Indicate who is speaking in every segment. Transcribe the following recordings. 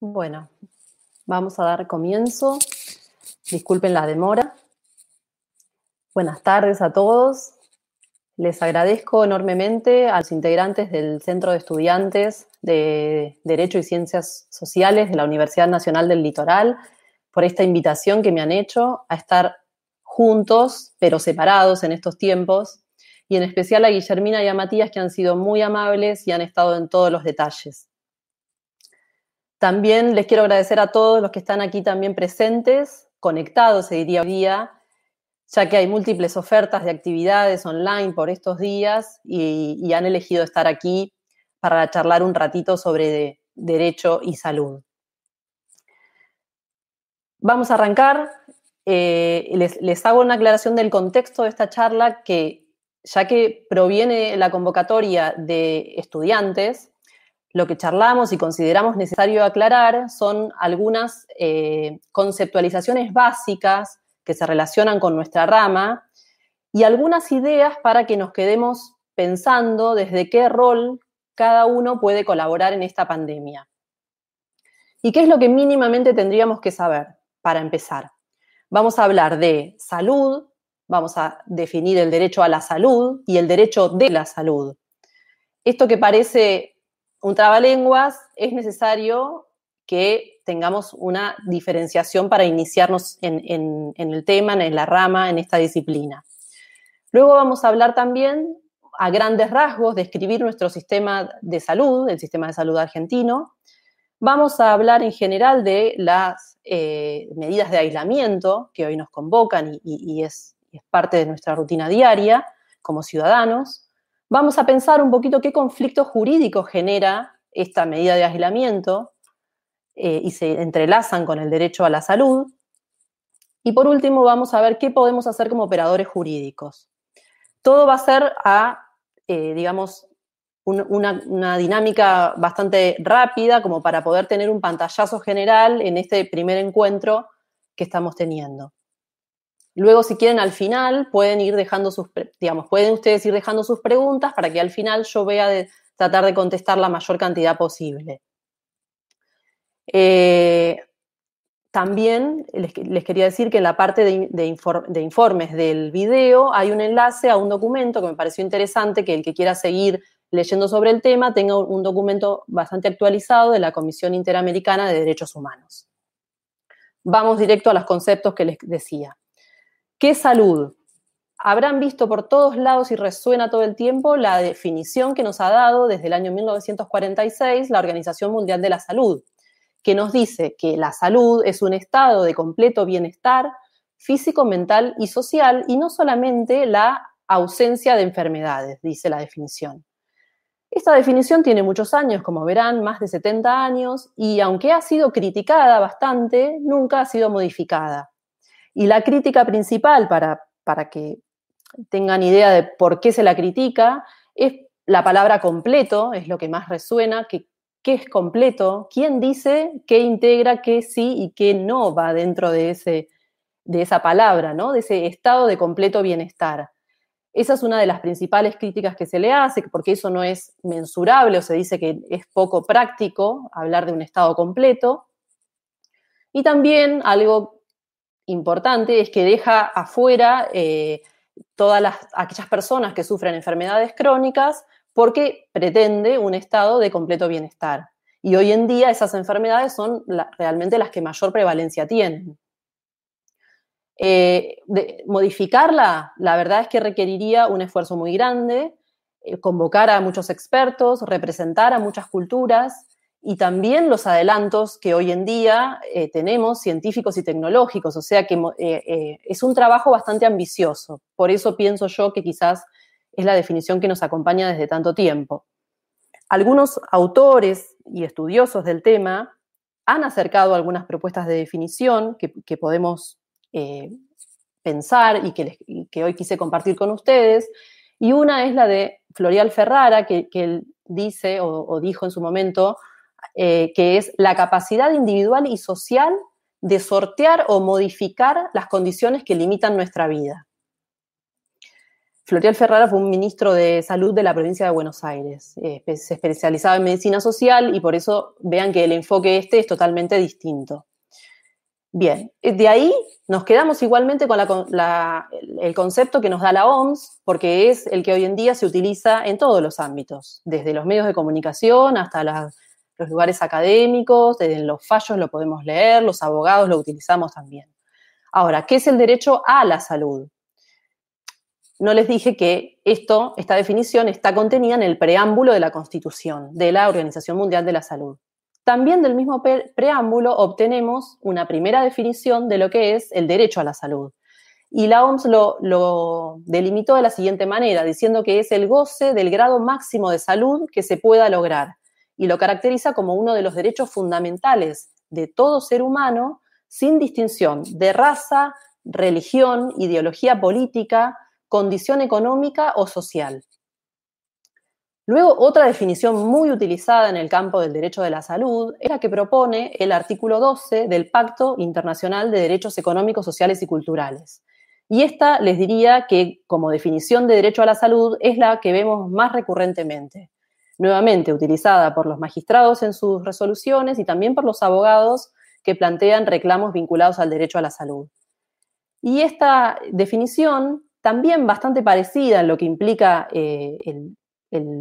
Speaker 1: Bueno, vamos a dar comienzo. Disculpen la demora. Buenas tardes a todos. Les agradezco enormemente a los integrantes del Centro de Estudiantes de Derecho y Ciencias Sociales de la Universidad Nacional del Litoral por esta invitación que me han hecho a estar juntos, pero separados en estos tiempos, y en especial a Guillermina y a Matías, que han sido muy amables y han estado en todos los detalles. También les quiero agradecer a todos los que están aquí también presentes, conectados, se diría hoy día, ya que hay múltiples ofertas de actividades online por estos días y, han elegido estar aquí para charlar un ratito sobre derecho y salud. Vamos a arrancar. Eh, les, les, hago una aclaración del contexto de esta charla que, ya que proviene la convocatoria de estudiantes, lo que charlamos y consideramos necesario aclarar son algunas eh, conceptualizaciones básicas que se relacionan con nuestra rama y algunas ideas para que nos quedemos pensando desde qué rol cada uno puede colaborar en esta pandemia. ¿Y qué es lo que mínimamente tendríamos que saber para empezar? Vamos a hablar de salud, vamos a definir el derecho a la salud y el derecho de la salud. Esto que parece un trabalenguas, es necesario que tengamos una diferenciación para iniciarnos en, el tema, en la rama, en esta disciplina. Luego vamos a hablar también a grandes rasgos, describir nuestro sistema de salud, el sistema de salud argentino. Vamos a hablar en general de las eh, medidas de aislamiento que hoy nos convocan y, es parte de nuestra rutina diaria como ciudadanos. Vamos a pensar un poquito qué conflicto jurídico genera esta medida de aislamiento eh, y se entrelazan con el derecho a la salud. Y por último, vamos a ver qué podemos hacer como operadores jurídicos. Todo va a ser a, eh, digamos, una, una, dinámica bastante rápida como para poder tener un pantallazo general en este primer encuentro que estamos teniendo. Luego, si quieren, al final pueden ir dejando sus, digamos, pueden ustedes ir dejando sus preguntas para que al final yo vea de tratar de contestar la mayor cantidad posible. Eh, también les, quería decir que en la parte de, informes del video hay un enlace a un documento que me pareció interesante, que el que quiera seguir leyendo sobre el tema tenga un documento bastante actualizado de la Comisión Interamericana de Derechos Humanos. Vamos directo a los conceptos que les decía. ¿Qué salud? Habrán visto por todos lados y resuena todo el tiempo la definición que nos ha dado desde el año 1946 la Organización Mundial de la Salud, que nos dice que la salud es un estado de completo bienestar físico, mental y social y no solamente la ausencia de enfermedades, dice la definición. Esta definición tiene muchos años, como verán, más de 70 años, y aunque ha sido criticada bastante, nunca ha sido modificada. Y la crítica principal, para, para que tengan idea de por qué se la critica, es la palabra completo, es lo que más resuena, que, qué es completo, quién dice qué integra, qué sí y qué no va dentro de, ese, de esa palabra, ¿no? de ese estado de completo bienestar. Esa es una de las principales críticas que se le hace, porque eso no es mensurable o se dice que es poco práctico hablar de un estado completo. Y también algo importante es que deja afuera eh, todas las, aquellas personas que sufren enfermedades crónicas porque pretende un estado de completo bienestar. Y hoy en día esas enfermedades son realmente las que mayor prevalencia tienen. Eh, modificarla, la verdad es que requeriría un esfuerzo muy grande, eh, convocar a muchos expertos, representar a muchas culturas, y también los adelantos que hoy en día eh, tenemos científicos y tecnológicos, o sea que eh, eh, es un trabajo bastante ambicioso. Por eso pienso yo que quizás es la definición que nos acompaña desde tanto tiempo. Algunos autores y estudiosos del tema han acercado algunas propuestas de definición que, podemos pensar y que, hoy quise compartir con ustedes. Y una es la de Florial Ferrara, que, él dice o dijo en su momento, eh, que es la capacidad individual y social de sortear o modificar las condiciones que limitan nuestra vida. Florial Ferrara fue un ministro de salud de la provincia de Buenos Aires. Eh, se especializaba en medicina social y por eso vean que el enfoque este es totalmente distinto. Bien, eh, de ahí nos quedamos igualmente con el concepto que nos da la OMS, porque es el que hoy en día se utiliza en todos los ámbitos, desde los medios de comunicación hasta los lugares académicos, desde los fallos lo podemos leer, los abogados lo utilizamos también. Ahora, ¿qué es el derecho a la salud? no les dije que esto, esta definición está contenida en el preámbulo de la Constitución de la Organización Mundial de la Salud. También del mismo preámbulo obtenemos una primera definición de lo que es el derecho a la salud. Y la OMS lo, delimitó de la siguiente manera, diciendo que es el goce del grado máximo de salud que se pueda lograr y lo caracteriza como uno de los derechos fundamentales de todo ser humano sin distinción de raza, religión, ideología política, condición económica o social. Luego, otra definición muy utilizada en el campo del derecho de la salud es la que propone el artículo 12 del Pacto Internacional de Derechos Económicos, Sociales y Culturales. Y esta les diría que como definición de derecho a la salud es la que vemos más recurrentemente, nuevamente utilizada por los magistrados en sus resoluciones y también por los abogados que plantean reclamos vinculados al derecho a la salud. Y esta definición también bastante parecida en lo que implica eh, el,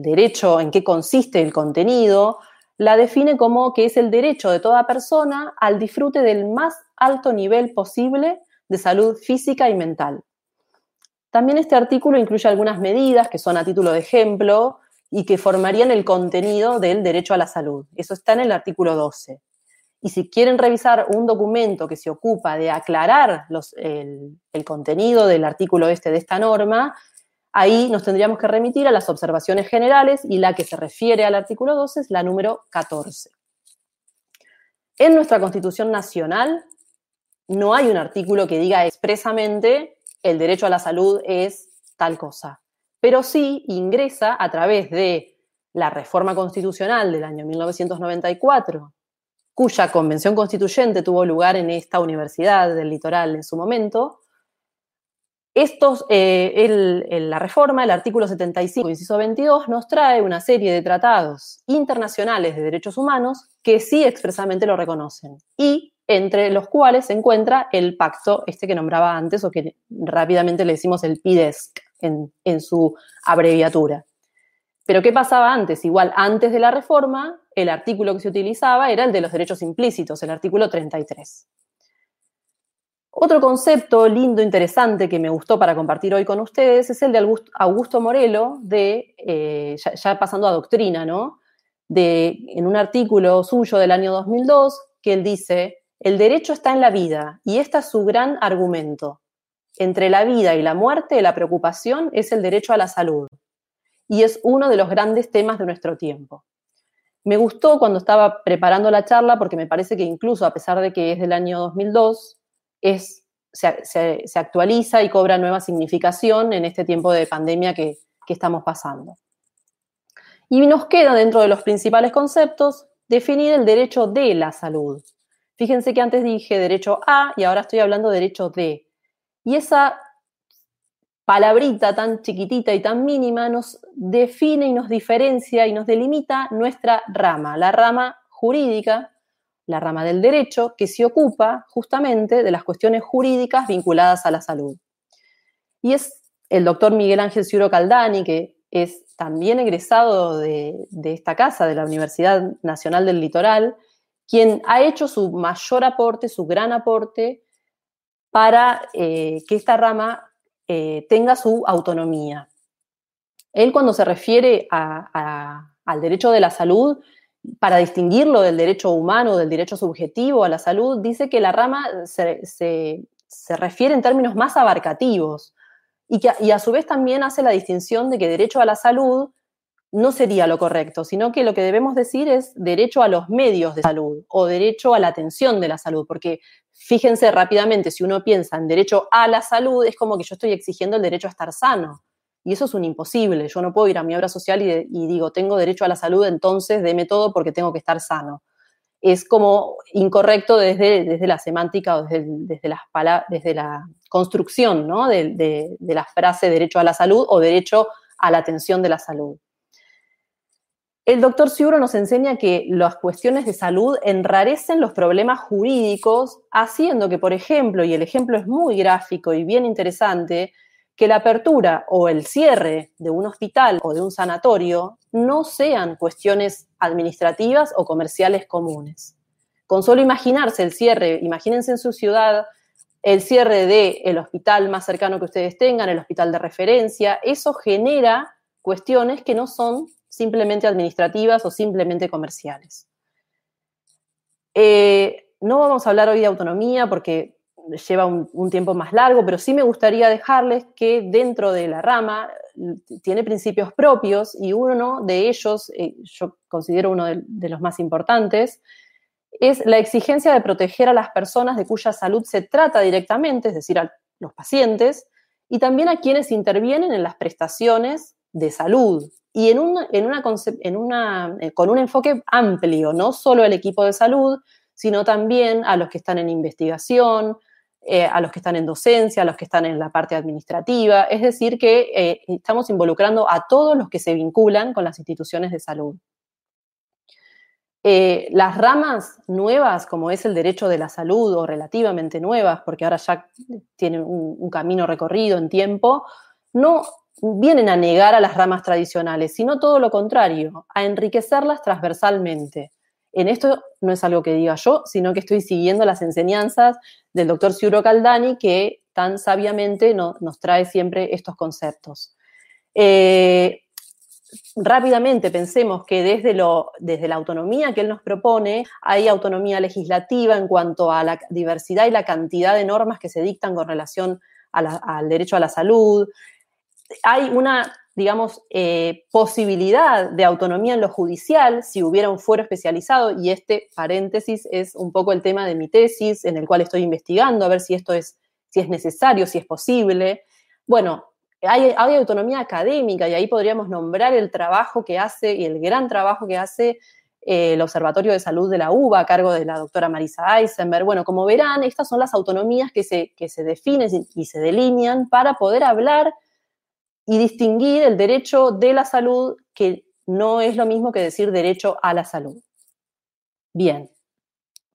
Speaker 1: derecho, en qué consiste el contenido, la define como que es el derecho de toda persona al disfrute del más alto nivel posible de salud física y mental. También este artículo incluye algunas medidas que son a título de ejemplo y que formarían el contenido del derecho a la salud. Eso está en el artículo 12. Y si quieren revisar un documento que se ocupa de aclarar el, contenido del artículo este de esta norma, ahí nos tendríamos que remitir a las observaciones generales y la que se refiere al artículo 12 es la número 14. En nuestra Constitución Nacional no hay un artículo que diga expresamente el derecho a la salud es tal cosa, pero sí ingresa a través de la reforma constitucional del año 1994 cuya convención constituyente tuvo lugar en esta universidad del litoral en su momento, estos, eh, la reforma, el artículo 75, inciso 22, nos trae una serie de tratados internacionales de derechos humanos que sí expresamente lo reconocen y entre los cuales se encuentra el pacto, este que nombraba antes o que rápidamente le decimos el PIDESC en, su abreviatura. Pero ¿qué pasaba antes? Igual, antes de la reforma, el artículo que se utilizaba era el de los derechos implícitos, el artículo 33. Otro concepto lindo, interesante, que me gustó para compartir hoy con ustedes es el de Augusto Morelo, de, eh, ya, pasando a doctrina, ¿no? De, en un artículo suyo del año 2002, que él dice, el derecho está en la vida, y este es su gran argumento. Entre la vida y la muerte, la preocupación es el derecho a la salud y es uno de los grandes temas de nuestro tiempo. Me gustó cuando estaba preparando la charla porque me parece que incluso a pesar de que es del año 2002, es, se, actualiza y cobra nueva significación en este tiempo de pandemia que, que estamos pasando. Y nos queda dentro de los principales conceptos definir el derecho de la salud. Fíjense que antes dije derecho a y ahora estoy hablando de derecho de. Y esa palabrita tan chiquitita y tan mínima nos define y nos diferencia y nos delimita nuestra rama, la rama jurídica, la rama del derecho, que se ocupa justamente de las cuestiones jurídicas vinculadas a la salud. Y es el doctor Miguel Ángel Ciuro Caldani, que es también egresado de, esta casa, de la Universidad Nacional del Litoral, quien ha hecho su mayor aporte, su gran aporte, para eh, que esta rama eh, tenga su autonomía. Él cuando se refiere al derecho de la salud, para distinguirlo del derecho humano, del derecho subjetivo a la salud, dice que la rama se, refiere en términos más abarcativos y, que, y a su vez también hace la distinción de que derecho a la salud no sería lo correcto, sino que lo que debemos decir es derecho a los medios de salud o derecho a la atención de la salud, porque fíjense rápidamente, si uno piensa en derecho a la salud, es como que yo estoy exigiendo el derecho a estar sano. Y eso es un imposible. Yo no puedo ir a mi obra social y, digo, tengo derecho a la salud, entonces deme todo porque tengo que estar sano. Es como incorrecto desde, desde la semántica o desde, desde, las desde la construcción de, la frase derecho a la salud o derecho a la atención de la salud. El doctor Ciuro nos enseña que las cuestiones de salud enrarecen los problemas jurídicos, haciendo que, por ejemplo, y el ejemplo es muy gráfico y bien interesante, que la apertura o el cierre de un hospital o de un sanatorio no sean cuestiones administrativas o comerciales comunes. Con solo imaginarse el cierre, imagínense en su ciudad el cierre del hospital más cercano que ustedes tengan, el hospital de referencia, eso genera cuestiones que no son simplemente administrativas o simplemente comerciales. Eh, no vamos a hablar hoy de autonomía porque lleva un, tiempo más largo, pero sí me gustaría dejarles que dentro de la rama tiene principios propios y uno de ellos, eh, yo considero uno de, los más importantes, es la exigencia de proteger a las personas de cuya salud se trata directamente, es decir, a los pacientes, y también a quienes intervienen en las prestaciones de salud. Y en una, en una, eh, con un enfoque amplio, no solo el equipo de salud, sino también a los que están en investigación, eh, a los que están en docencia, a los que están en la parte administrativa. Es decir, que eh, estamos involucrando a todos los que se vinculan con las instituciones de salud. Las ramas nuevas, como es el derecho de la salud, o relativamente nuevas, porque ahora ya tienen un camino recorrido en tiempo, no vienen a negar a las ramas tradicionales, sino todo lo contrario, a enriquecerlas transversalmente. En esto no es algo que diga yo, sino que estoy siguiendo las enseñanzas del doctor Ciuro Caldani, que tan sabiamente nos trae siempre estos conceptos. Eh, rápidamente pensemos que desde, lo, desde la autonomía que él nos propone, hay autonomía legislativa en cuanto a la diversidad y la cantidad de normas que se dictan con relación al derecho a la salud. Hay una digamos, eh, posibilidad de autonomía en lo judicial si hubiera un fuero especializado, y este paréntesis es un poco el tema de mi tesis, en el cual estoy investigando, a ver si esto es, si es necesario, si es posible. Bueno, hay, autonomía académica y ahí podríamos nombrar el trabajo que hace y el gran trabajo que hace eh, el Observatorio de Salud de la UBA a cargo de la doctora Marisa Eisenberg. Bueno, como verán, estas son las autonomías que se, que se definen y se delinean para poder hablar y distinguir el derecho de la salud, que no es lo mismo que decir derecho a la salud. Bien,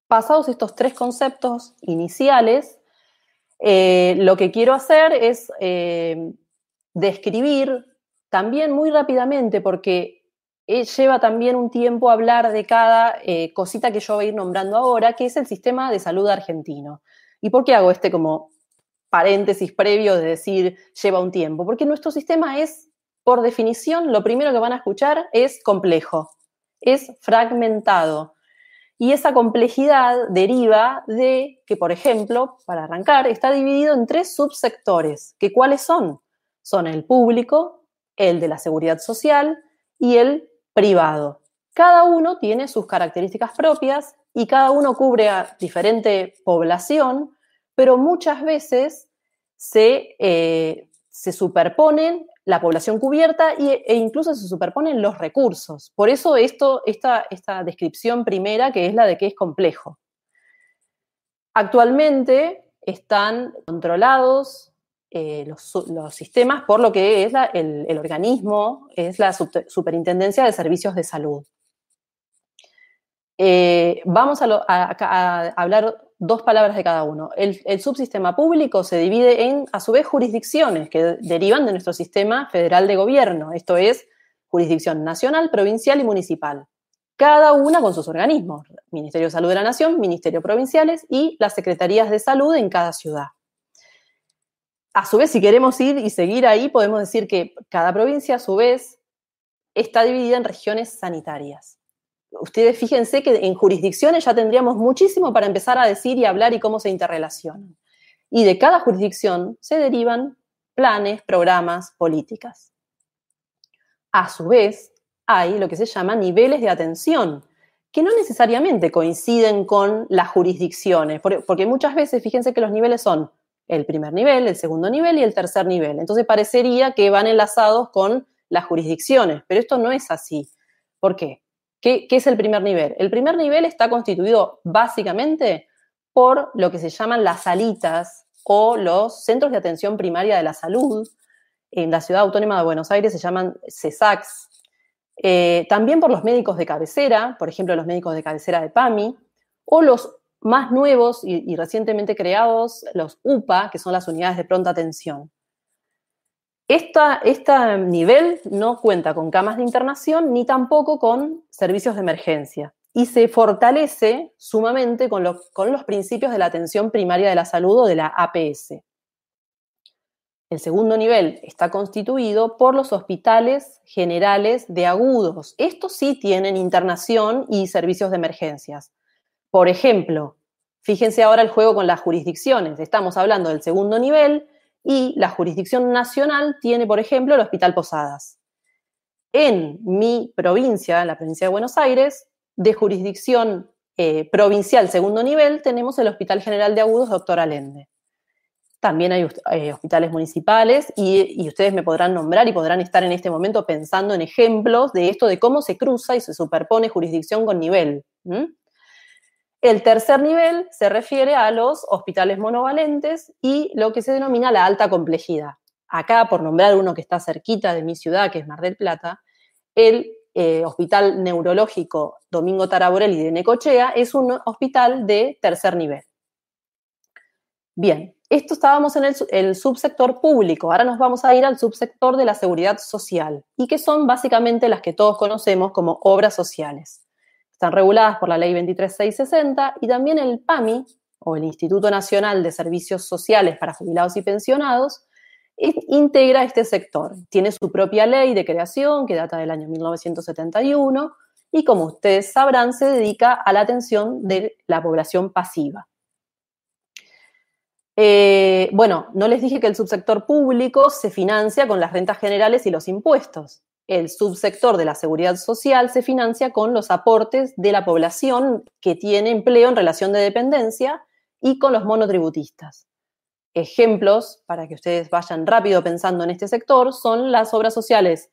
Speaker 1: pasados estos tres conceptos iniciales, eh, lo que quiero hacer es eh, describir también muy rápidamente, porque eh, lleva también un tiempo hablar de cada cosita que yo voy a ir nombrando ahora, que es el sistema de salud argentino. ¿Y por qué hago este como paréntesis previo de decir lleva un tiempo, porque nuestro sistema es, por definición, lo primero que van a escuchar es complejo, es fragmentado. Y esa complejidad deriva de que, por ejemplo, para arrancar, está dividido en tres subsectores, que cuáles son? Son el público, el de la seguridad social y el privado. Cada uno tiene sus características propias y cada uno cubre a diferente población pero muchas veces se, eh, se superponen la población cubierta e incluso se superponen los recursos. Por eso esto, esta, esta descripción primera, que es la de que es complejo. Actualmente están controlados eh, los, sistemas por lo que es el, organismo, es la Superintendencia de Servicios de Salud. Eh, vamos a, hablar dos palabras de cada uno. El, subsistema público se divide en, a su vez, jurisdicciones que derivan de nuestro sistema federal de gobierno. Esto es jurisdicción nacional, provincial y municipal. Cada una con sus organismos. Ministerio de Salud de la Nación, Ministerio Provinciales y las Secretarías de Salud en cada ciudad. A su vez, si queremos ir y seguir ahí, podemos decir que cada provincia, a su vez, está dividida en regiones sanitarias ustedes fíjense que en jurisdicciones ya tendríamos muchísimo para empezar a decir y hablar y cómo se interrelacionan. Y de cada jurisdicción se derivan planes, programas, políticas. A su vez, hay lo que se llama niveles de atención, que no necesariamente coinciden con las jurisdicciones, porque muchas veces, fíjense que los niveles son el primer nivel, el segundo nivel y el tercer nivel. Entonces parecería que van enlazados con las jurisdicciones, pero esto no es así. ¿Por qué? ¿Qué, es el primer nivel? El primer nivel está constituido básicamente por lo que se llaman las salitas o los centros de atención primaria de la salud. En la ciudad autónoma de Buenos Aires se llaman CESACs. Eh, también por los médicos de cabecera, por ejemplo, los médicos de cabecera de PAMI, o los más nuevos y, recientemente creados, los UPA, que son las unidades de pronta atención. Este nivel no cuenta con camas de internación ni tampoco con servicios de emergencia y se fortalece sumamente con, con los principios de la atención primaria de la salud o de la APS. El segundo nivel está constituido por los hospitales generales de agudos. Estos sí tienen internación y servicios de emergencias. Por ejemplo, fíjense ahora el juego con las jurisdicciones. Estamos hablando del segundo nivel y la jurisdicción nacional tiene, por ejemplo, el Hospital Posadas. En mi provincia, en la provincia de Buenos Aires, de jurisdicción eh, provincial segundo nivel, tenemos el Hospital General de Agudos Doctor Alende. También hay eh, hospitales municipales y, ustedes me podrán nombrar y podrán estar en este momento pensando en ejemplos de esto, de cómo se cruza y se superpone jurisdicción con nivel. El tercer nivel se refiere a los hospitales monovalentes y lo que se denomina la alta complejidad. Acá, por nombrar uno que está cerquita de mi ciudad, que es Mar del Plata, el eh, Hospital Neurológico Domingo Taraborelli de Necochea es un hospital de tercer nivel. Bien, esto estábamos en el, subsector público, ahora nos vamos a ir al subsector de la seguridad social, y que son básicamente las que todos conocemos como obras sociales. Están reguladas por la ley 23660 y también el PAMI, o el Instituto Nacional de Servicios Sociales para Jubilados y Pensionados, integra este sector. Tiene su propia ley de creación que data del año 1971 y como ustedes sabrán se dedica a la atención de la población pasiva. Eh, bueno, no les dije que el subsector público se financia con las rentas generales y los impuestos. El subsector de la seguridad social se financia con los aportes de la población que tiene empleo en relación de dependencia y con los monotributistas. Ejemplos, para que ustedes vayan rápido pensando en este sector, son las obras sociales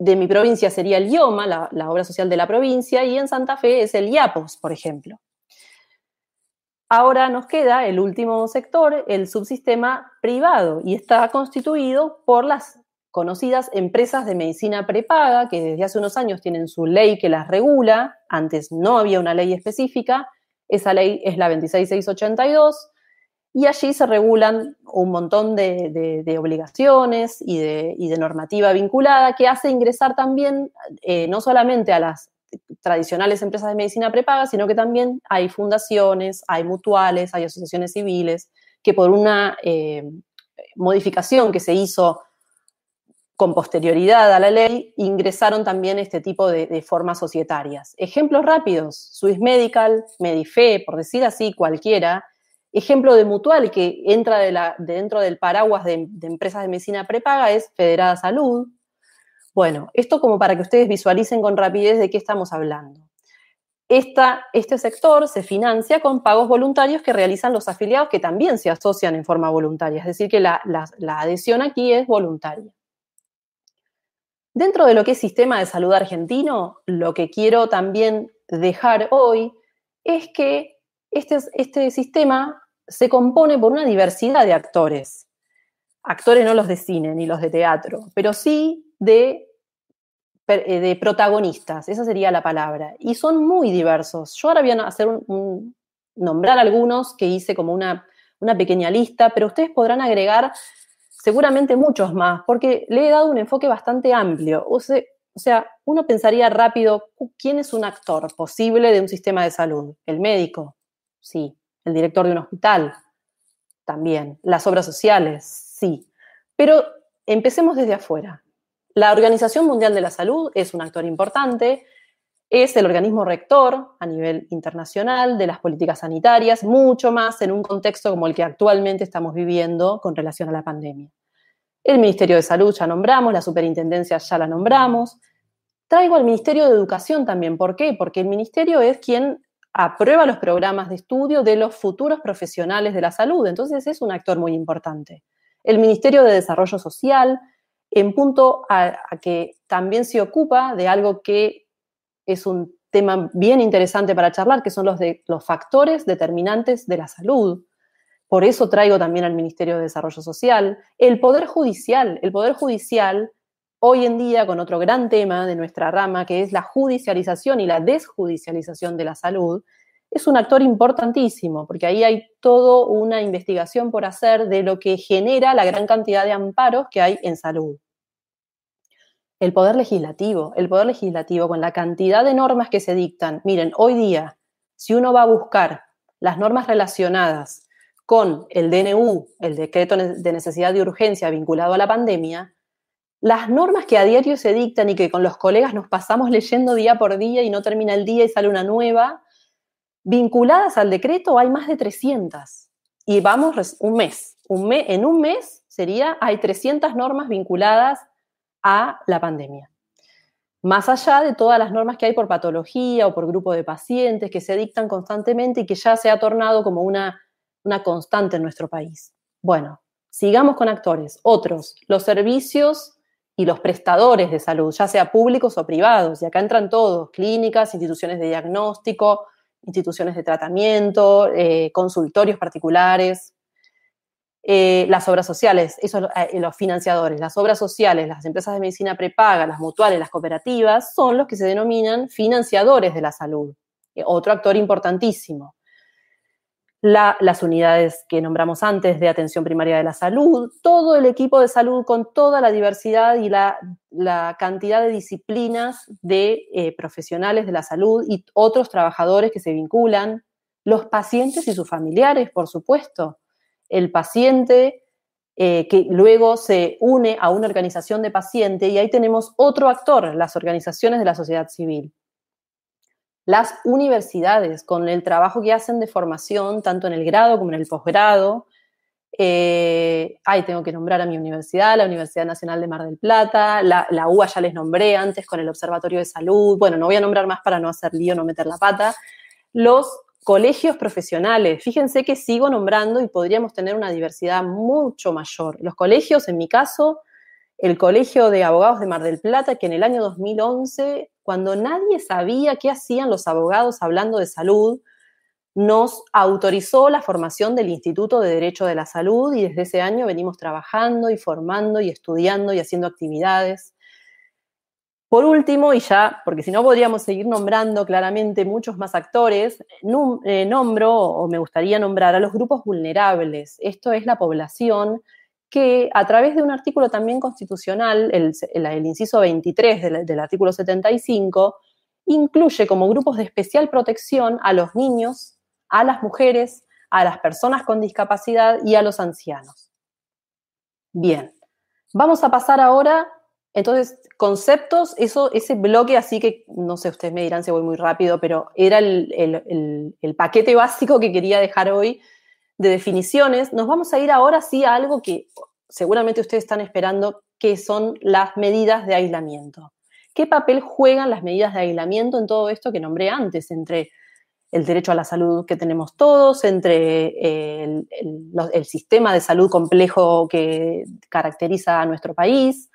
Speaker 1: de mi provincia sería el IOMA, la, obra social de la provincia, y en Santa Fe es el IAPOS, por ejemplo. Ahora nos queda el último sector, el subsistema privado, y está constituido por las conocidas empresas de medicina prepaga, que desde hace unos años tienen su ley que las regula, antes no había una ley específica, esa ley es la 26682, y allí se regulan un montón de, obligaciones y de, normativa vinculada que hace ingresar también eh, no solamente a las tradicionales empresas de medicina prepaga, sino que también hay fundaciones, hay mutuales, hay asociaciones civiles, que por una eh, modificación que se hizo con posterioridad a la ley, ingresaron también este tipo de, de, formas societarias. Ejemplos rápidos, Swiss Medical, Medife, por decir así, cualquiera, ejemplo de mutual que entra dentro del paraguas de, empresas de medicina prepaga es Federada Salud. Bueno, esto como para que ustedes visualicen con rapidez de qué estamos hablando. este sector se financia con pagos voluntarios que realizan los afiliados que también se asocian en forma voluntaria, es decir, que la adhesión aquí es voluntaria. Dentro de lo que es sistema de salud argentino, lo que quiero también dejar hoy es que este, este sistema se compone por una diversidad de actores. Actores no los de cine ni los de teatro, pero sí de, eh, de protagonistas, esa sería la palabra. Y son muy diversos. Yo ahora voy a hacer nombrar algunos que hice como una, una pequeña lista, pero ustedes podrán agregar seguramente muchos más, porque le he dado un enfoque bastante amplio. O sea, o sea, uno pensaría rápido, ¿quién es un actor posible de un sistema de salud? El médico, sí. El director de un hospital, también. Las obras sociales, sí. Pero empecemos desde afuera. La Organización Mundial de la Salud es un actor importante, es el organismo rector a nivel internacional de las políticas sanitarias, mucho más en un contexto como el que actualmente estamos viviendo con relación a la pandemia. El Ministerio de Salud ya nombramos, la Superintendencia ya la nombramos. Traigo al Ministerio de Educación también. ¿Por qué? Porque el Ministerio es quien aprueba los programas de estudio de los futuros profesionales de la salud. Entonces es un actor muy importante. El Ministerio de Desarrollo Social, en punto a, que también se ocupa de algo que es un tema bien interesante para charlar, que son los, de, los factores determinantes de la salud, por eso traigo también al Ministerio de Desarrollo Social, el Poder Judicial. El Poder Judicial, hoy en día, con otro gran tema de nuestra rama, que es la judicialización y la desjudicialización de la salud, es un actor importantísimo, porque ahí hay toda una investigación por hacer de lo que genera la gran cantidad de amparos que hay en salud. El poder legislativo, el poder legislativo con la cantidad de normas que se dictan. Miren, hoy día, si uno va a buscar las normas relacionadas con el DNU, el decreto de necesidad de urgencia vinculado a la pandemia, las normas que a diario se dictan y que con los colegas nos pasamos leyendo día por día y no termina el día y sale una nueva, vinculadas al decreto hay más de 300. Y vamos un mes. Un en un mes sería, hay 300 normas vinculadas a la pandemia. Más allá de todas las normas que hay por patología o por grupo de pacientes que se dictan constantemente y que ya se ha tornado como una, una constante en nuestro país. Bueno, sigamos con actores. Otros, los servicios y los prestadores de salud, ya sea públicos o privados. Y acá entran todos, clínicas, instituciones de diagnóstico, instituciones de tratamiento, eh, consultorios particulares, eh, las obras sociales, eso, eh, los financiadores, las obras sociales, las empresas de medicina prepaga, las mutuales, las cooperativas, son los que se denominan financiadores de la salud, otro actor importantísimo las unidades que nombramos antes de atención primaria de la salud, todo el equipo de salud con toda la diversidad y la, cantidad de disciplinas de eh, profesionales de la salud y otros trabajadores que se vinculan, los pacientes y sus familiares, por supuesto. El paciente eh, que luego se une a una organización de paciente y ahí tenemos otro actor, las organizaciones de la sociedad civil las universidades, con el trabajo que hacen de formación, tanto en el grado como en el posgrado. Eh, tengo que nombrar a mi universidad, la Universidad Nacional de Mar del Plata, la, la, UA ya les nombré antes con el Observatorio de Salud, bueno, no voy a nombrar más para no hacer lío, no meter la pata. Los colegios profesionales, fíjense que sigo nombrando y podríamos tener una diversidad mucho mayor. Los colegios, en mi caso, el Colegio de Abogados de Mar del Plata, que en el año 2011 cuando nadie sabía qué hacían los abogados hablando de salud, nos autorizó la formación del Instituto de Derecho de la Salud y desde ese año venimos trabajando y formando y estudiando y haciendo actividades. Por último, y ya, porque si no podríamos seguir nombrando claramente muchos más actores, eh, nombro o me gustaría nombrar a los grupos vulnerables. Esto es la población que a través de un artículo también constitucional, el, inciso 23 del, del, artículo 75, incluye como grupos de especial protección a los niños, a las mujeres, a las personas con discapacidad y a los ancianos. Bien, vamos a pasar ahora, entonces, conceptos, eso, ese bloque, así que no sé, ustedes me dirán si voy muy rápido, pero era el, el paquete básico que quería dejar hoy de definiciones, nos vamos a ir ahora sí a algo que seguramente ustedes están esperando, que son las medidas de aislamiento. ¿Qué papel juegan las medidas de aislamiento en todo esto que nombré antes, entre el derecho a la salud que tenemos todos, entre el, el sistema de salud complejo que caracteriza a nuestro país?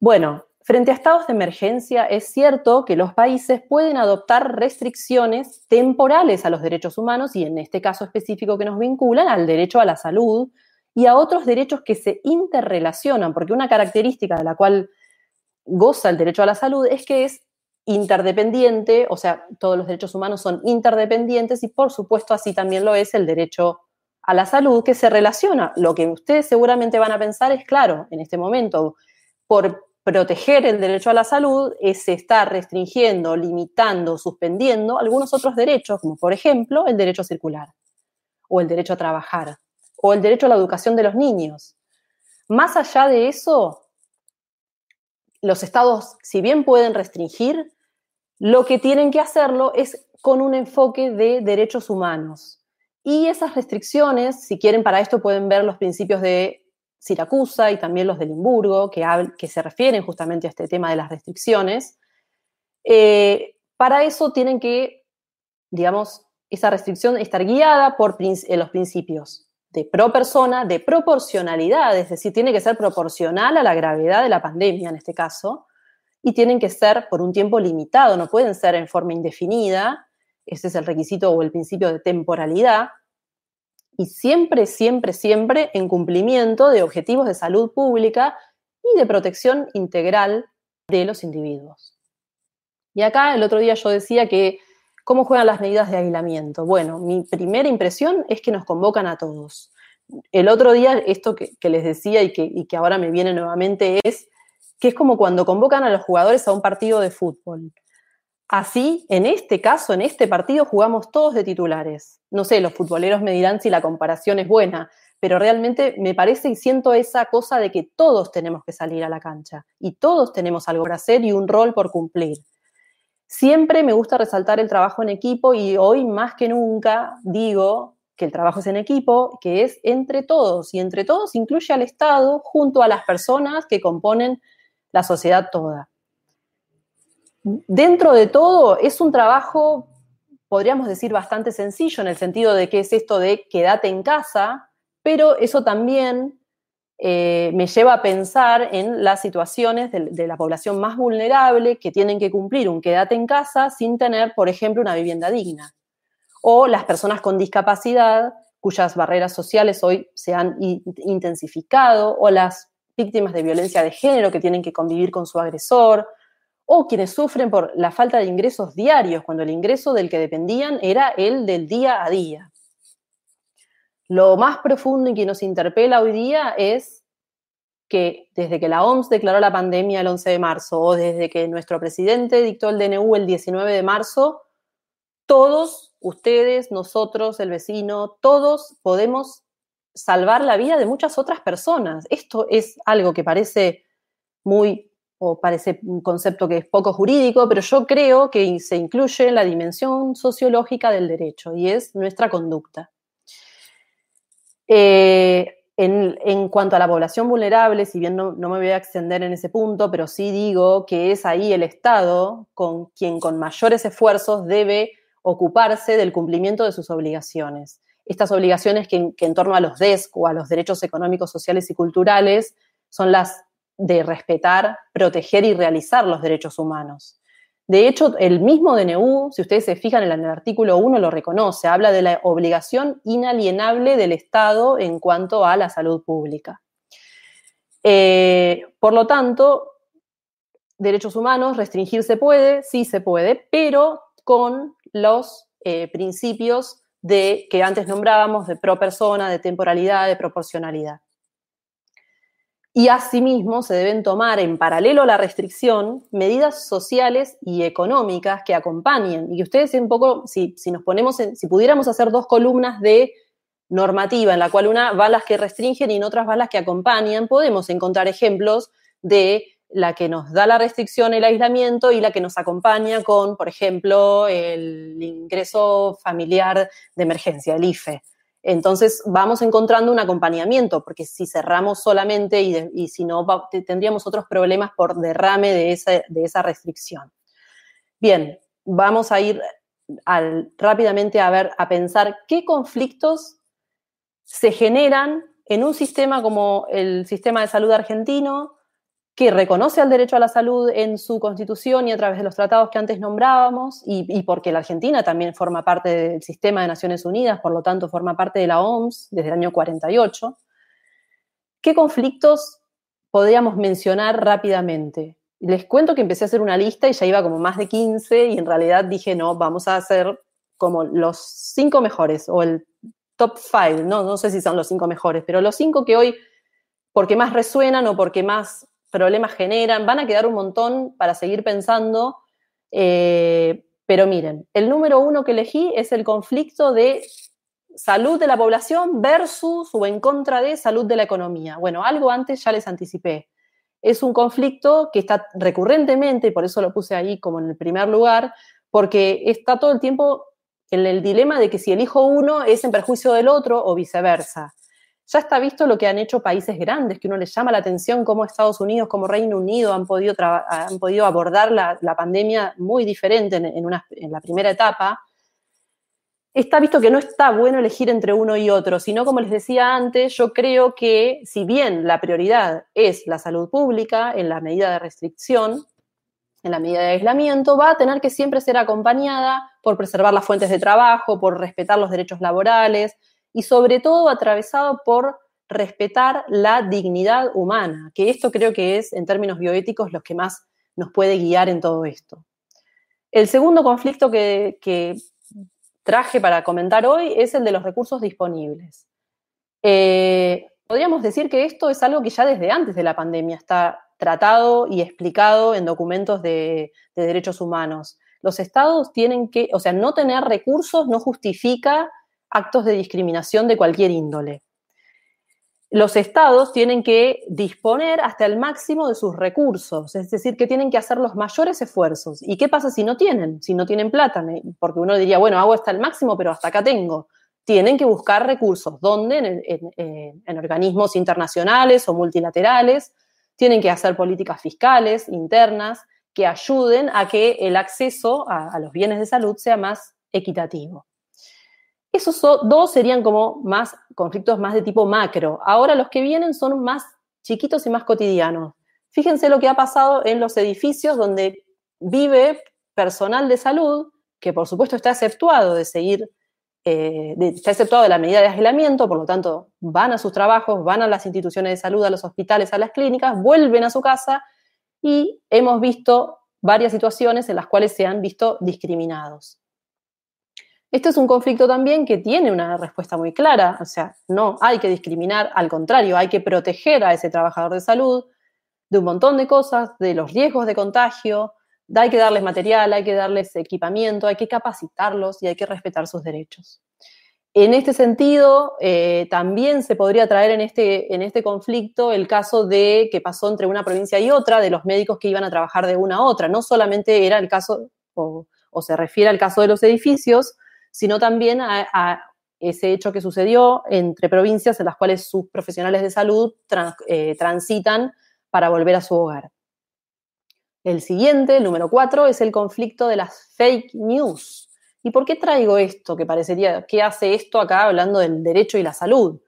Speaker 1: Bueno, Frente a estados de emergencia, es cierto que los países pueden adoptar restricciones temporales a los derechos humanos y en este caso específico que nos vinculan al derecho a la salud y a otros derechos que se interrelacionan, porque una característica de la cual goza el derecho a la salud es que es interdependiente, o sea, todos los derechos humanos son interdependientes y por supuesto así también lo es el derecho a la salud que se relaciona. Lo que ustedes seguramente van a pensar es, claro, en este momento, por proteger el derecho a la salud se está restringiendo, limitando, suspendiendo algunos otros derechos, como por ejemplo el derecho a circular, o el derecho a trabajar, o el derecho a la educación de los niños. Más allá de eso, los estados, si bien pueden restringir, lo que tienen que hacerlo es con un enfoque de derechos humanos. Y esas restricciones, si quieren, para esto pueden ver los principios de Siracusa y también los de Limburgo, que, se refieren justamente a este tema de las restricciones, eh, para eso tienen que, digamos, esa restricción estar guiada por eh, los principios de pro persona, de proporcionalidad, es decir, tiene que ser proporcional a la gravedad de la pandemia en este caso, y tienen que ser por un tiempo limitado, no pueden ser en forma indefinida, ese es el requisito o el principio de temporalidad, y siempre, siempre, siempre en cumplimiento de objetivos de salud pública y de protección integral de los individuos. Y acá el otro día yo decía que, ¿cómo juegan las medidas de aislamiento? Bueno, mi primera impresión es que nos convocan a todos. El otro día, esto que, les decía y que, ahora me viene nuevamente es que es como cuando convocan a los jugadores a un partido de fútbol. Así, en este caso, en este partido, jugamos todos de titulares. No sé, los futboleros me dirán si la comparación es buena, pero realmente me parece y siento esa cosa de que todos tenemos que salir a la cancha y todos tenemos algo por hacer y un rol por cumplir. Siempre me gusta resaltar el trabajo en equipo y hoy más que nunca digo que el trabajo es en equipo, que es entre todos y entre todos incluye al Estado junto a las personas que componen la sociedad toda. Dentro de todo es un trabajo, podríamos decir, bastante sencillo en el sentido de que es esto de quédate en casa, pero eso también eh, me lleva a pensar en las situaciones de, la población más vulnerable que tienen que cumplir un quédate en casa sin tener, por ejemplo, una vivienda digna. O las personas con discapacidad cuyas barreras sociales hoy se han intensificado, o las víctimas de violencia de género que tienen que convivir con su agresor, o quienes sufren por la falta de ingresos diarios, cuando el ingreso del que dependían era el del día a día. Lo más profundo y que nos interpela hoy día es que desde que la OMS declaró la pandemia el 11 de marzo o desde que nuestro presidente dictó el DNU el 19 de marzo, todos, ustedes, nosotros, el vecino, todos podemos salvar la vida de muchas otras personas. Esto es algo que parece muy, o parece un concepto que es poco jurídico, pero yo creo que se incluye en la dimensión sociológica del derecho y es nuestra conducta. Eh, en, cuanto a la población vulnerable, si bien no, me voy a extender en ese punto, pero sí digo que es ahí el Estado con quien con mayores esfuerzos debe ocuparse del cumplimiento de sus obligaciones. Estas obligaciones que, que en torno a los DESC o a los derechos económicos, sociales y culturales son las de respetar, proteger y realizar los derechos humanos. De hecho, el mismo DNU, si ustedes se fijan en el artículo 1, lo reconoce, habla de la obligación inalienable del Estado en cuanto a la salud pública. Eh, por lo tanto, derechos humanos, restringir se puede, sí se puede, pero con los eh, principios de, que antes nombrábamos de pro persona, de temporalidad, de proporcionalidad. Y asimismo se deben tomar en paralelo a la restricción medidas sociales y económicas que acompañen. Y que ustedes un poco, si, nos ponemos, si pudiéramos hacer dos columnas de normativa, en la cual una va las que restringen y en otras va las que acompañan, podemos encontrar ejemplos de la que nos da la restricción, el aislamiento y la que nos acompaña con, por ejemplo, el ingreso familiar de emergencia, el IFE. Entonces vamos encontrando un acompañamiento, porque si cerramos solamente y, si no, tendríamos otros problemas por derrame de esa, restricción. Bien, vamos a ir rápidamente a ver, a pensar qué conflictos se generan en un sistema como el sistema de salud argentino, que reconoce el derecho a la salud en su constitución y a través de los tratados que antes nombrábamos, y, porque la Argentina también forma parte del sistema de Naciones Unidas, por lo tanto forma parte de la OMS desde el año 48, ¿qué conflictos podríamos mencionar rápidamente? Les cuento que empecé a hacer una lista y ya iba como más de 15 y en realidad dije, no, vamos a hacer como los cinco mejores o el top five, no, no sé si son los cinco mejores, pero los cinco que hoy, porque más resuenan o porque más problemas generan, van a quedar un montón para seguir pensando, eh, pero miren, el número uno que elegí es el conflicto de salud de la población versus o en contra de salud de la economía. Bueno, algo antes ya les anticipé. Es un conflicto que está recurrentemente, y por eso lo puse ahí como en el primer lugar, porque está todo el tiempo en el dilema de que si elijo uno es en perjuicio del otro o viceversa ya está visto lo que han hecho países grandes, que uno les llama la atención cómo Estados Unidos, como Reino Unido han podido, han podido abordar la, pandemia muy diferente en, la primera etapa. Está visto que no está bueno elegir entre uno y otro, sino como les decía antes, yo creo que si bien la prioridad es la salud pública en la medida de restricción, en la medida de aislamiento, va a tener que siempre ser acompañada por preservar las fuentes de trabajo, por respetar los derechos laborales, y sobre todo atravesado por respetar la dignidad humana, que esto creo que es, en términos bioéticos, lo que más nos puede guiar en todo esto. El segundo conflicto que, traje para comentar hoy es el de los recursos disponibles. Eh, podríamos decir que esto es algo que ya desde antes de la pandemia está tratado y explicado en documentos de, de derechos humanos. Los estados tienen que, o sea, no tener recursos no justifica actos de discriminación de cualquier índole los estados tienen que disponer hasta el máximo de sus recursos, es decir, que tienen que hacer los mayores esfuerzos. ¿Y qué pasa si no tienen? Si no tienen plata, porque uno diría, bueno, hago hasta el máximo, pero hasta acá tengo. Tienen que buscar recursos. ¿Dónde? En, organismos internacionales o multilaterales. Tienen que hacer políticas fiscales, internas, que ayuden a que el acceso a los bienes de salud sea más equitativo. Esos dos serían como más conflictos más de tipo macro. Ahora los que vienen son más chiquitos y más cotidianos. Fíjense lo que ha pasado en los edificios donde vive personal de salud, que por supuesto está exceptuado de seguir, eh, está exceptuado de la medida de aislamiento, por lo tanto van a sus trabajos, van a las instituciones de salud, a los hospitales, a las clínicas, vuelven a su casa y hemos visto varias situaciones en las cuales se han visto discriminados. Este es un conflicto también que tiene una respuesta muy clara, o sea, no hay que discriminar, al contrario, hay que proteger a ese trabajador de salud de un montón de cosas, de los riesgos de contagio, hay que darles material, hay que darles equipamiento, hay que capacitarlos y hay que respetar sus derechos. En este sentido, eh, también se podría traer en este, en este conflicto el caso de que pasó entre una provincia y otra, de los médicos que iban a trabajar de una a otra. No solamente era el caso, o se refiere al caso de los edificios, sino también a, ese hecho que sucedió entre provincias en las cuales sus profesionales de salud eh, transitan para volver a su hogar. El siguiente, el número cuatro, es el conflicto de las fake news. ¿Y por qué traigo esto que parecería, qué hace esto acá hablando del derecho y la salud?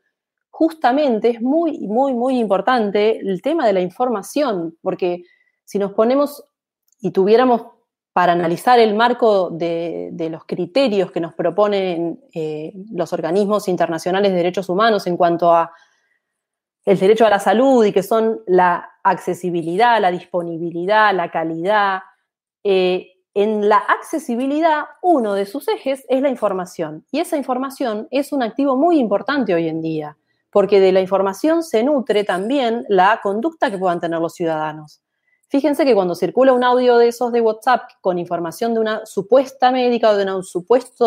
Speaker 1: Justamente es muy, muy, muy importante el tema de la información, porque si nos ponemos y tuviéramos para analizar el marco de, los criterios que nos proponen eh, los organismos internacionales de derechos humanos en cuanto a el derecho a la salud y que son la accesibilidad, la disponibilidad, la calidad. Eh, en la accesibilidad, uno de sus ejes es la información. Y esa información es un activo muy importante hoy en día, porque de la información se nutre también la conducta que puedan tener los ciudadanos. Fíjense que cuando circula un audio de esos de WhatsApp con información de una supuesta médica o de una supuesta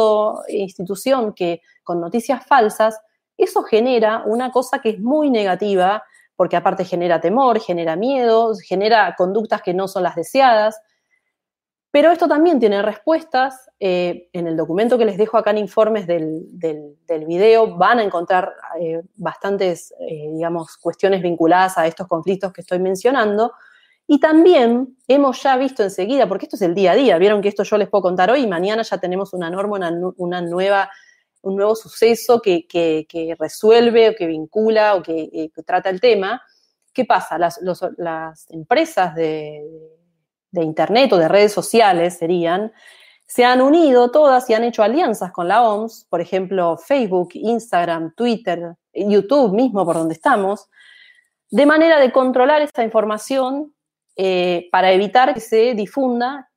Speaker 1: institución que con noticias falsas, eso genera una cosa que es muy negativa, porque aparte genera temor, genera miedo, genera conductas que no son las deseadas. Pero esto también tiene respuestas. Eh, en el documento que les dejo acá en informes del, video van a encontrar eh, bastantes, eh, digamos, cuestiones vinculadas a estos conflictos que estoy mencionando. Y también hemos ya visto enseguida, porque esto es el día a día, vieron que esto yo les puedo contar hoy y mañana ya tenemos una norma, una, nueva, un nuevo suceso que, resuelve o que vincula o que, trata el tema. ¿Qué pasa? Las, empresas de, de Internet o de redes sociales serían, se han unido todas y han hecho alianzas con la OMS, por ejemplo, Facebook, Instagram, Twitter, YouTube mismo, por donde estamos, de manera de controlar esa información eh, para evitar que se difunda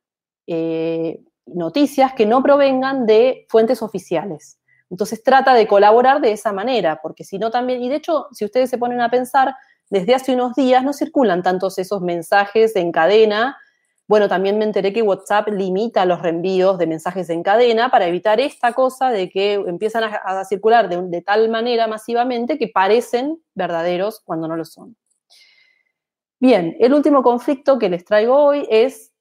Speaker 1: eh, noticias que no provengan de fuentes oficiales. Entonces trata de colaborar de esa manera, porque si no también, y de hecho, si ustedes se ponen a pensar, desde hace unos días no circulan tantos esos mensajes en cadena. Bueno, también me enteré que WhatsApp limita los reenvíos de mensajes en cadena para evitar esta cosa de que empiezan a, circular de tal manera masivamente que parecen verdaderos cuando no lo son. Bien, el último conflicto que les traigo hoy es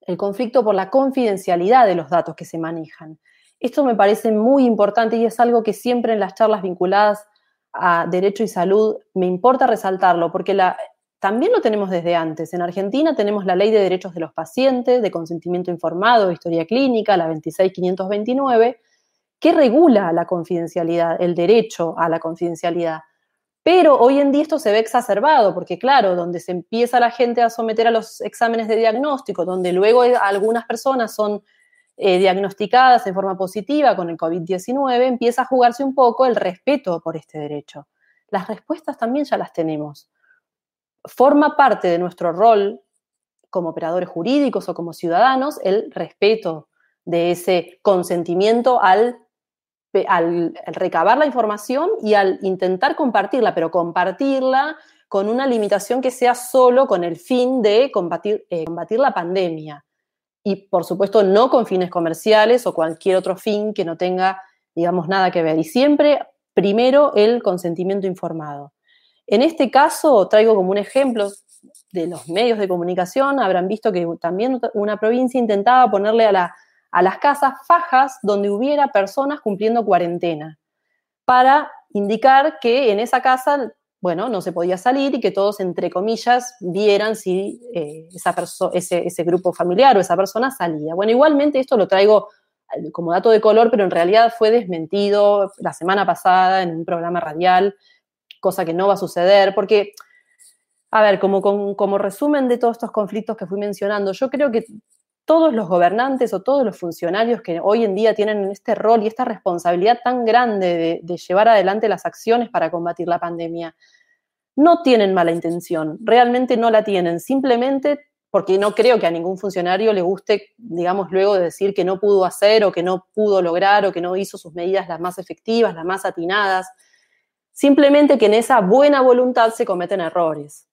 Speaker 1: el conflicto por la confidencialidad de los datos que se manejan. Esto me parece muy importante y es algo que siempre en las charlas vinculadas a derecho y salud me importa resaltarlo, porque también lo tenemos desde antes. En Argentina tenemos la Ley de Derechos de los Pacientes, de Consentimiento Informado, Historia Clínica, la 26529, que regula la confidencialidad, el derecho a la confidencialidad. Pero hoy en día esto se ve exacerbado, porque claro, donde se empieza la gente a someter a los exámenes de diagnóstico, donde luego algunas personas son eh, diagnosticadas en forma positiva con el COVID-19, empieza a jugarse un poco el respeto por este derecho. Las respuestas también ya las tenemos. Forma parte de nuestro rol como operadores jurídicos o como ciudadanos el respeto de ese consentimiento al, al, recabar la información y al intentar compartirla, pero compartirla con una limitación que sea solo con el fin de combatir, eh, combatir la pandemia. Y por supuesto no con fines comerciales o cualquier otro fin que no tenga, digamos, nada que ver. Y siempre primero el consentimiento informado. En este caso, traigo como un ejemplo de los medios de comunicación, habrán visto que también una provincia intentaba ponerle a la a las casas fajas donde hubiera personas cumpliendo cuarentena, para indicar que en esa casa, bueno, no se podía salir y que todos, entre comillas, vieran si eh, ese, ese grupo familiar o esa persona salía. Bueno, igualmente esto lo traigo eh, como dato de color, pero en realidad fue desmentido la semana pasada en un programa radial, cosa que no va a suceder, porque, a ver, como, como, como, resumen de todos estos conflictos que fui mencionando, yo creo que todos los gobernantes o todos los funcionarios que hoy en día tienen este rol y esta responsabilidad tan grande de, llevar adelante las acciones para combatir la pandemia, no tienen mala intención, realmente no la tienen, simplemente porque no creo que a ningún funcionario le guste, digamos, luego de decir que no pudo hacer o que no pudo lograr o que no hizo sus medidas las más efectivas, las más atinadas, simplemente que en esa buena voluntad se cometen errores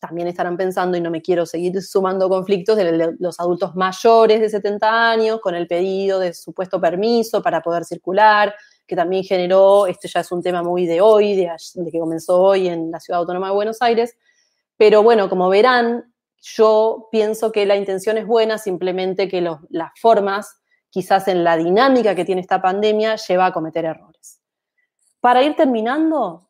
Speaker 1: también estarán pensando, y no me quiero seguir sumando conflictos, de los adultos mayores de 70 años con el pedido de supuesto permiso para poder circular, que también generó, este ya es un tema muy de hoy, de, que comenzó hoy en la Ciudad Autónoma de Buenos Aires, pero bueno, como verán, yo pienso que la intención es buena, simplemente que las formas, quizás en la dinámica que tiene esta pandemia, lleva a cometer errores. Para ir terminando,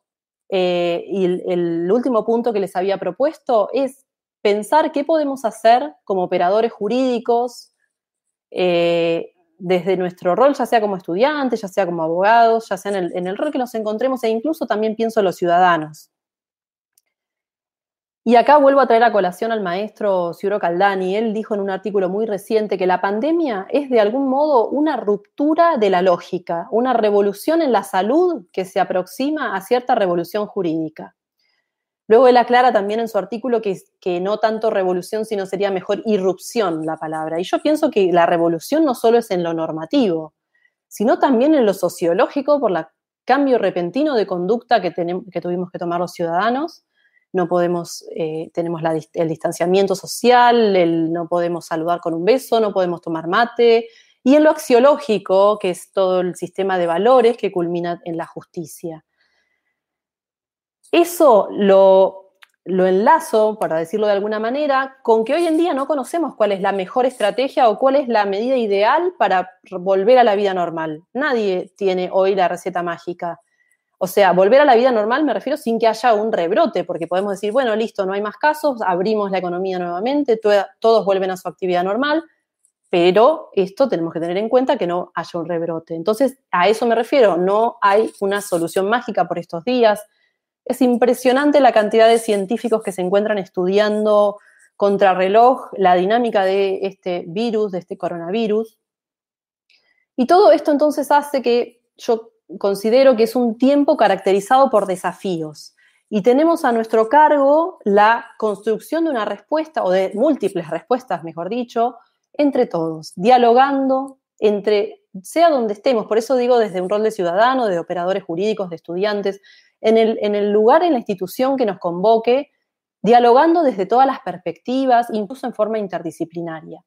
Speaker 1: eh, y el, último punto que les había propuesto es pensar qué podemos hacer como operadores jurídicos eh, desde nuestro rol, ya sea como estudiantes, ya sea como abogados, ya sea en el, en el rol que nos encontremos e incluso también pienso en los ciudadanos. Y acá vuelvo a traer a colación al maestro Ciuro Caldani. Él dijo en un artículo muy reciente que la pandemia es de algún modo una ruptura de la lógica, una revolución en la salud que se aproxima a cierta revolución jurídica. Luego él aclara también en su artículo que, no tanto revolución, sino sería mejor irrupción la palabra. Y yo pienso que la revolución no solo es en lo normativo, sino también en lo sociológico por el cambio repentino de conducta que tuvimos que tomar los ciudadanos no podemos, eh, tenemos el distanciamiento social, el, no podemos saludar con un beso, no podemos tomar mate, y en lo axiológico, que es todo el sistema de valores que culmina en la justicia. Eso lo, lo enlazo, para decirlo de alguna manera, con que hoy en día no conocemos cuál es la mejor estrategia o cuál es la medida ideal para volver a la vida normal. Nadie tiene hoy la receta mágica. O sea, volver a la vida normal me refiero sin que haya un rebrote, porque podemos decir, bueno, listo, no hay más casos, abrimos la economía nuevamente, todos vuelven a su actividad normal, pero esto tenemos que tener en cuenta que no haya un rebrote. Entonces, a eso me refiero, no hay una solución mágica por estos días. Es impresionante la cantidad de científicos que se encuentran estudiando contrarreloj la dinámica de este virus, de este coronavirus. Y todo esto entonces hace que yo considero que es un tiempo caracterizado por desafíos. Y tenemos a nuestro cargo la construcción de una respuesta, o de múltiples respuestas, mejor dicho, entre todos, dialogando entre, sea donde estemos, por eso digo desde un rol de ciudadano, de operadores jurídicos, de estudiantes, en el, en el lugar, en la institución que nos convoque, dialogando desde todas las perspectivas, incluso en forma interdisciplinaria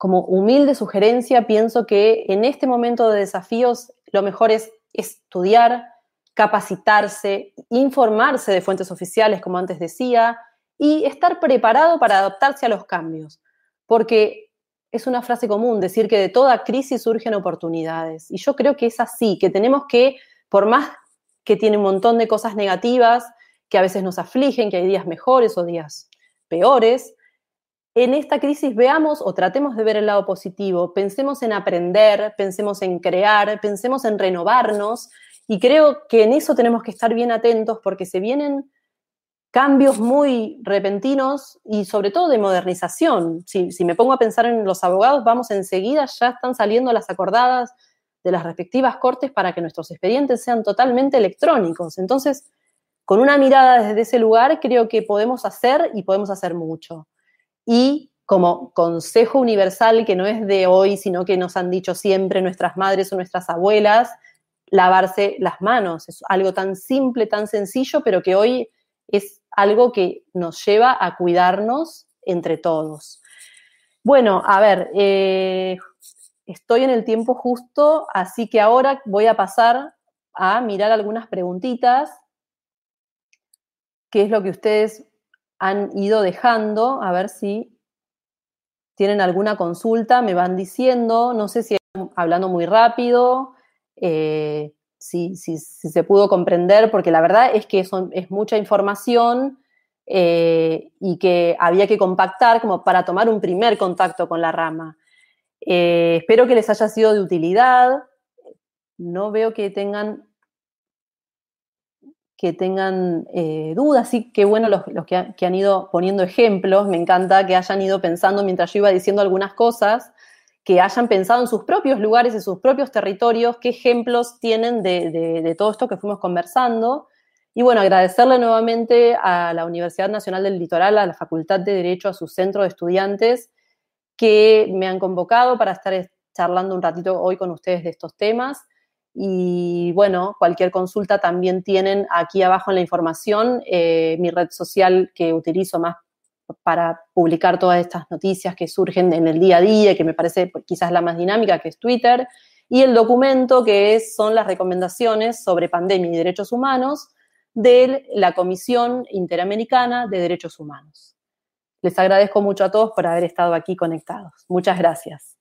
Speaker 1: como humilde sugerencia, pienso que en este momento de desafíos lo mejor es estudiar, capacitarse, informarse de fuentes oficiales, como antes decía, y estar preparado para adaptarse a los cambios. Porque es una frase común decir que de toda crisis surgen oportunidades. Y yo creo que es así, que tenemos que, por más que tiene un montón de cosas negativas, que a veces nos afligen, que hay días mejores o días peores, en esta crisis veamos o tratemos de ver el lado positivo, pensemos en aprender, pensemos en crear, pensemos en renovarnos y creo que en eso tenemos que estar bien atentos porque se vienen cambios muy repentinos y sobre todo de modernización. Si, si, me pongo a pensar en los abogados, vamos enseguida, ya están saliendo las acordadas de las respectivas cortes para que nuestros expedientes sean totalmente electrónicos. Entonces, con una mirada desde ese lugar, creo que podemos hacer y podemos hacer mucho. Y como consejo universal que no es de hoy, sino que nos han dicho siempre nuestras madres o nuestras abuelas, lavarse las manos. Es algo tan simple, tan sencillo, pero que hoy es algo que nos lleva a cuidarnos entre todos. Bueno, a ver, eh, estoy en el tiempo justo, así que ahora voy a pasar a mirar algunas preguntitas, qué es lo que ustedes han ido dejando, a ver si tienen alguna consulta, me van diciendo, no sé si hablando muy rápido, eh, si, se pudo comprender, porque la verdad es que es mucha información eh, y que había que compactar como para tomar un primer contacto con la rama. Eh, espero que les haya sido de utilidad. No veo que tengan que tengan eh, dudas, sí, qué bueno los, que, que, han ido poniendo ejemplos, me encanta que hayan ido pensando mientras yo iba diciendo algunas cosas, que hayan pensado en sus propios lugares, en sus propios territorios, qué ejemplos tienen de, todo esto que fuimos conversando. Y bueno, agradecerle nuevamente a la Universidad Nacional del Litoral, a la Facultad de Derecho, a su centro de estudiantes, que me han convocado para estar charlando un ratito hoy con ustedes de estos temas. Y bueno, cualquier consulta también tienen aquí abajo en la información eh, mi red social que utilizo más para publicar todas estas noticias que surgen en el día a día, que me parece quizás la más dinámica, que es Twitter, y el documento que es, son las recomendaciones sobre pandemia y derechos humanos de la Comisión Interamericana de Derechos Humanos. Les agradezco mucho a todos por haber estado aquí conectados. Muchas gracias.